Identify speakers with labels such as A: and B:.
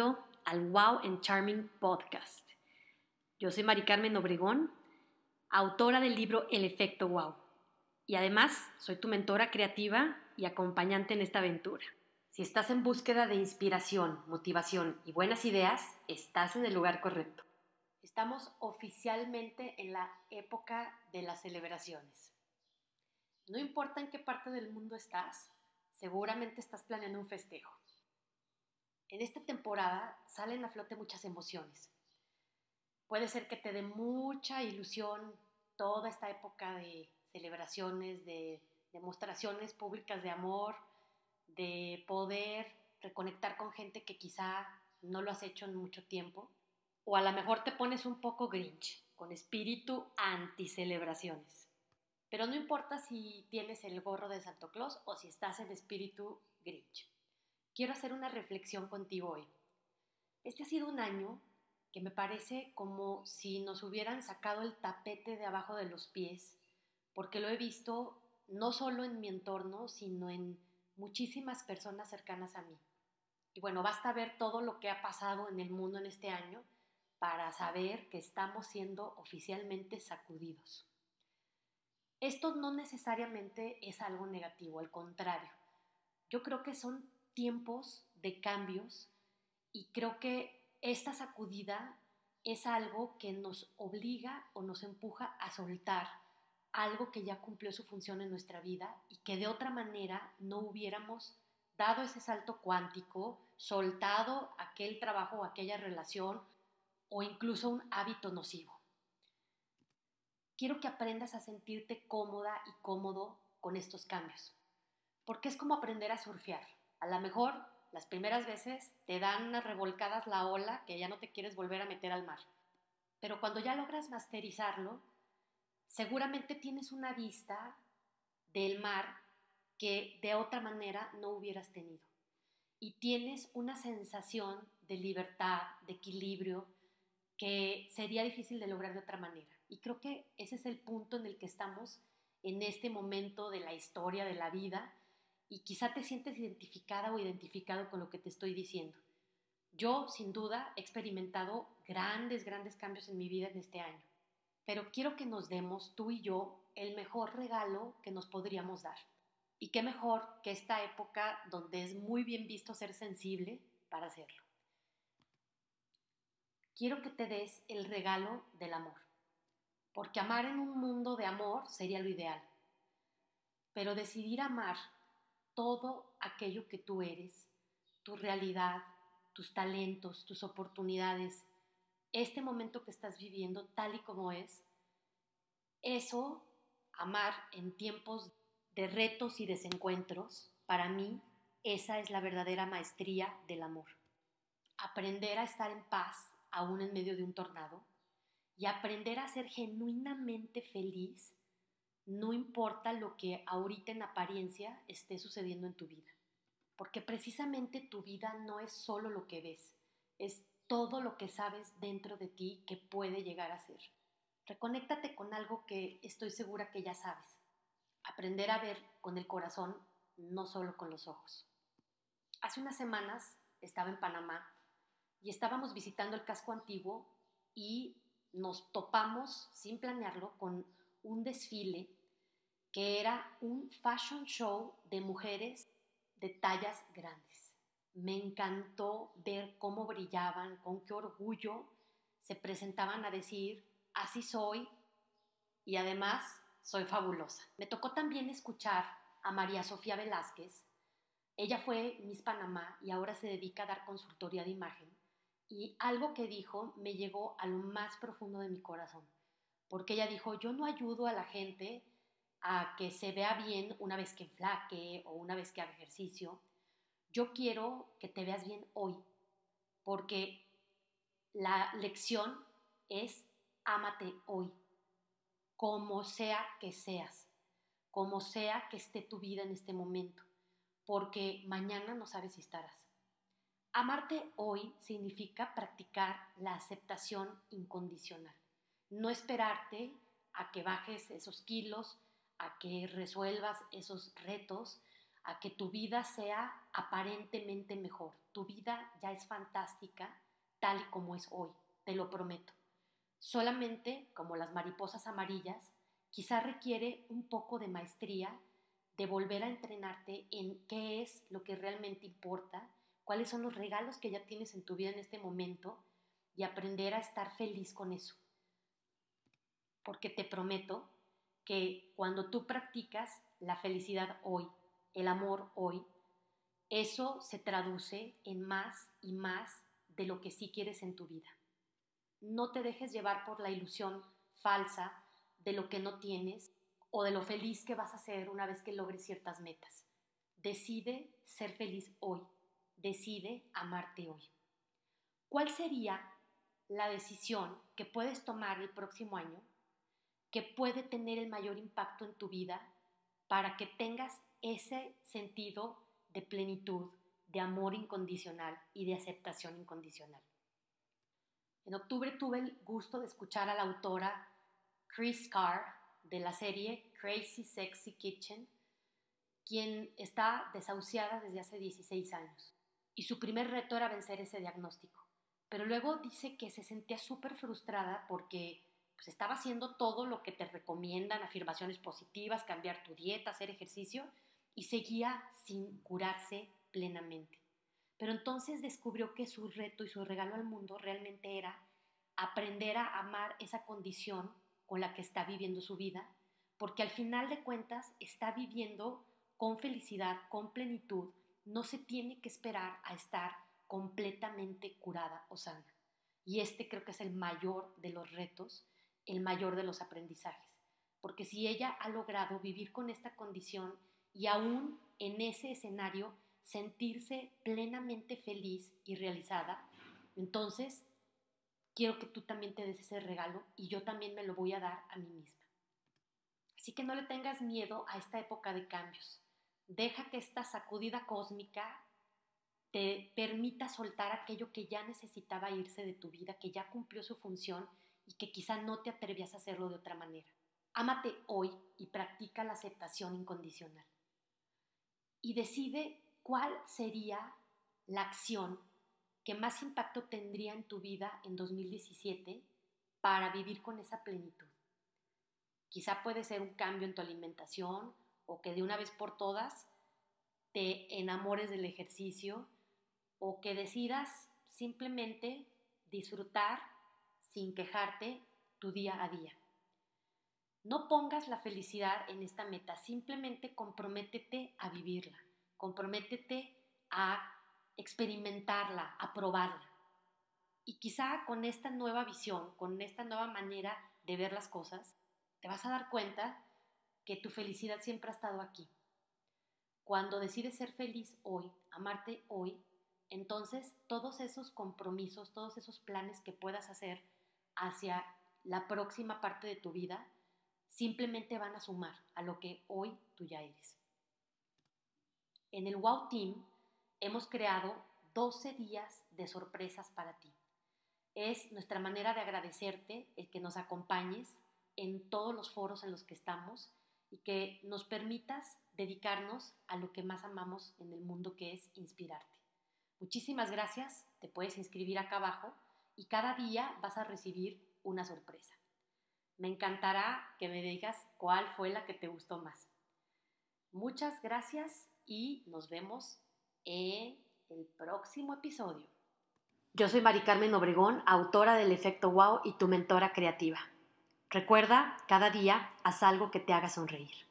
A: al Wow and Charming Podcast. Yo soy Mari Carmen Obregón, autora del libro El efecto Wow. Y además soy tu mentora creativa y acompañante en esta aventura. Si estás en búsqueda de inspiración, motivación y buenas ideas, estás en el lugar correcto. Estamos oficialmente en la época de las celebraciones. No importa en qué parte del mundo estás, seguramente estás planeando un festejo. En esta temporada salen a flote muchas emociones. Puede ser que te dé mucha ilusión toda esta época de celebraciones, de demostraciones públicas de amor, de poder reconectar con gente que quizá no lo has hecho en mucho tiempo. O a lo mejor te pones un poco grinch, con espíritu anti-celebraciones. Pero no importa si tienes el gorro de Santo Claus o si estás en espíritu grinch quiero hacer una reflexión contigo hoy. Este ha sido un año que me parece como si nos hubieran sacado el tapete de abajo de los pies, porque lo he visto no solo en mi entorno, sino en muchísimas personas cercanas a mí. Y bueno, basta ver todo lo que ha pasado en el mundo en este año para saber que estamos siendo oficialmente sacudidos. Esto no necesariamente es algo negativo, al contrario. Yo creo que son tiempos de cambios y creo que esta sacudida es algo que nos obliga o nos empuja a soltar algo que ya cumplió su función en nuestra vida y que de otra manera no hubiéramos dado ese salto cuántico, soltado aquel trabajo o aquella relación o incluso un hábito nocivo. Quiero que aprendas a sentirte cómoda y cómodo con estos cambios, porque es como aprender a surfear. A lo mejor las primeras veces te dan unas revolcadas la ola que ya no te quieres volver a meter al mar. Pero cuando ya logras masterizarlo, seguramente tienes una vista del mar que de otra manera no hubieras tenido. Y tienes una sensación de libertad, de equilibrio, que sería difícil de lograr de otra manera. Y creo que ese es el punto en el que estamos en este momento de la historia, de la vida, y quizá te sientes identificada o identificado con lo que te estoy diciendo. Yo, sin duda, he experimentado grandes, grandes cambios en mi vida en este año, pero quiero que nos demos, tú y yo, el mejor regalo que nos podríamos dar. Y qué mejor que esta época donde es muy bien visto ser sensible para hacerlo. Quiero que te des el regalo del amor, porque amar en un mundo de amor sería lo ideal. Pero decidir amar todo aquello que tú eres, tu realidad, tus talentos, tus oportunidades, este momento que estás viviendo tal y como es, eso, amar en tiempos de retos y desencuentros, para mí, esa es la verdadera maestría del amor. Aprender a estar en paz aún en medio de un tornado y aprender a ser genuinamente feliz no importa lo que ahorita en apariencia esté sucediendo en tu vida, porque precisamente tu vida no es solo lo que ves, es todo lo que sabes dentro de ti que puede llegar a ser. Reconéctate con algo que estoy segura que ya sabes. Aprender a ver con el corazón, no solo con los ojos. Hace unas semanas estaba en Panamá y estábamos visitando el casco antiguo y nos topamos, sin planearlo, con un desfile que era un fashion show de mujeres de tallas grandes. Me encantó ver cómo brillaban, con qué orgullo se presentaban a decir, así soy y además soy fabulosa. Me tocó también escuchar a María Sofía Velázquez. Ella fue Miss Panamá y ahora se dedica a dar consultoría de imagen. Y algo que dijo me llegó a lo más profundo de mi corazón, porque ella dijo, yo no ayudo a la gente a que se vea bien una vez que flaque o una vez que haga ejercicio. Yo quiero que te veas bien hoy, porque la lección es ámate hoy, como sea que seas, como sea que esté tu vida en este momento, porque mañana no sabes si estarás. Amarte hoy significa practicar la aceptación incondicional, no esperarte a que bajes esos kilos, a que resuelvas esos retos, a que tu vida sea aparentemente mejor. Tu vida ya es fantástica tal y como es hoy, te lo prometo. Solamente, como las mariposas amarillas, quizá requiere un poco de maestría de volver a entrenarte en qué es lo que realmente importa, cuáles son los regalos que ya tienes en tu vida en este momento y aprender a estar feliz con eso. Porque te prometo que cuando tú practicas la felicidad hoy, el amor hoy, eso se traduce en más y más de lo que sí quieres en tu vida. No te dejes llevar por la ilusión falsa de lo que no tienes o de lo feliz que vas a ser una vez que logres ciertas metas. Decide ser feliz hoy. Decide amarte hoy. ¿Cuál sería la decisión que puedes tomar el próximo año que puede tener el mayor impacto en tu vida para que tengas ese sentido de plenitud, de amor incondicional y de aceptación incondicional. En octubre tuve el gusto de escuchar a la autora Chris Carr de la serie Crazy Sexy Kitchen, quien está desahuciada desde hace 16 años. Y su primer reto era vencer ese diagnóstico. Pero luego dice que se sentía súper frustrada porque pues, estaba haciendo todo lo que te recomiendan, afirmaciones positivas, cambiar tu dieta, hacer ejercicio, y seguía sin curarse plenamente. Pero entonces descubrió que su reto y su regalo al mundo realmente era aprender a amar esa condición con la que está viviendo su vida, porque al final de cuentas está viviendo con felicidad, con plenitud, no se tiene que esperar a estar completamente curada o sana. Y este creo que es el mayor de los retos, el mayor de los aprendizajes, porque si ella ha logrado vivir con esta condición y aún en ese escenario sentirse plenamente feliz y realizada, entonces quiero que tú también te des ese regalo y yo también me lo voy a dar a mí misma. Así que no le tengas miedo a esta época de cambios. Deja que esta sacudida cósmica te permita soltar aquello que ya necesitaba irse de tu vida, que ya cumplió su función y que quizá no te atrevías a hacerlo de otra manera. Ámate hoy y practica la aceptación incondicional y decide cuál sería la acción que más impacto tendría en tu vida en 2017 para vivir con esa plenitud. Quizá puede ser un cambio en tu alimentación o que de una vez por todas te enamores del ejercicio o que decidas simplemente disfrutar sin quejarte tu día a día. No pongas la felicidad en esta meta, simplemente comprométete a vivirla, comprométete a experimentarla, a probarla. Y quizá con esta nueva visión, con esta nueva manera de ver las cosas, te vas a dar cuenta que tu felicidad siempre ha estado aquí. Cuando decides ser feliz hoy, amarte hoy, entonces todos esos compromisos, todos esos planes que puedas hacer hacia la próxima parte de tu vida, simplemente van a sumar a lo que hoy tú ya eres. En el Wow Team hemos creado 12 días de sorpresas para ti. Es nuestra manera de agradecerte el que nos acompañes en todos los foros en los que estamos y que nos permitas dedicarnos a lo que más amamos en el mundo, que es inspirarte. Muchísimas gracias, te puedes inscribir acá abajo y cada día vas a recibir una sorpresa. Me encantará que me digas cuál fue la que te gustó más. Muchas gracias y nos vemos en el próximo episodio. Yo soy Mari Carmen Obregón, autora del Efecto Wow y tu mentora creativa. Recuerda, cada día haz algo que te haga sonreír.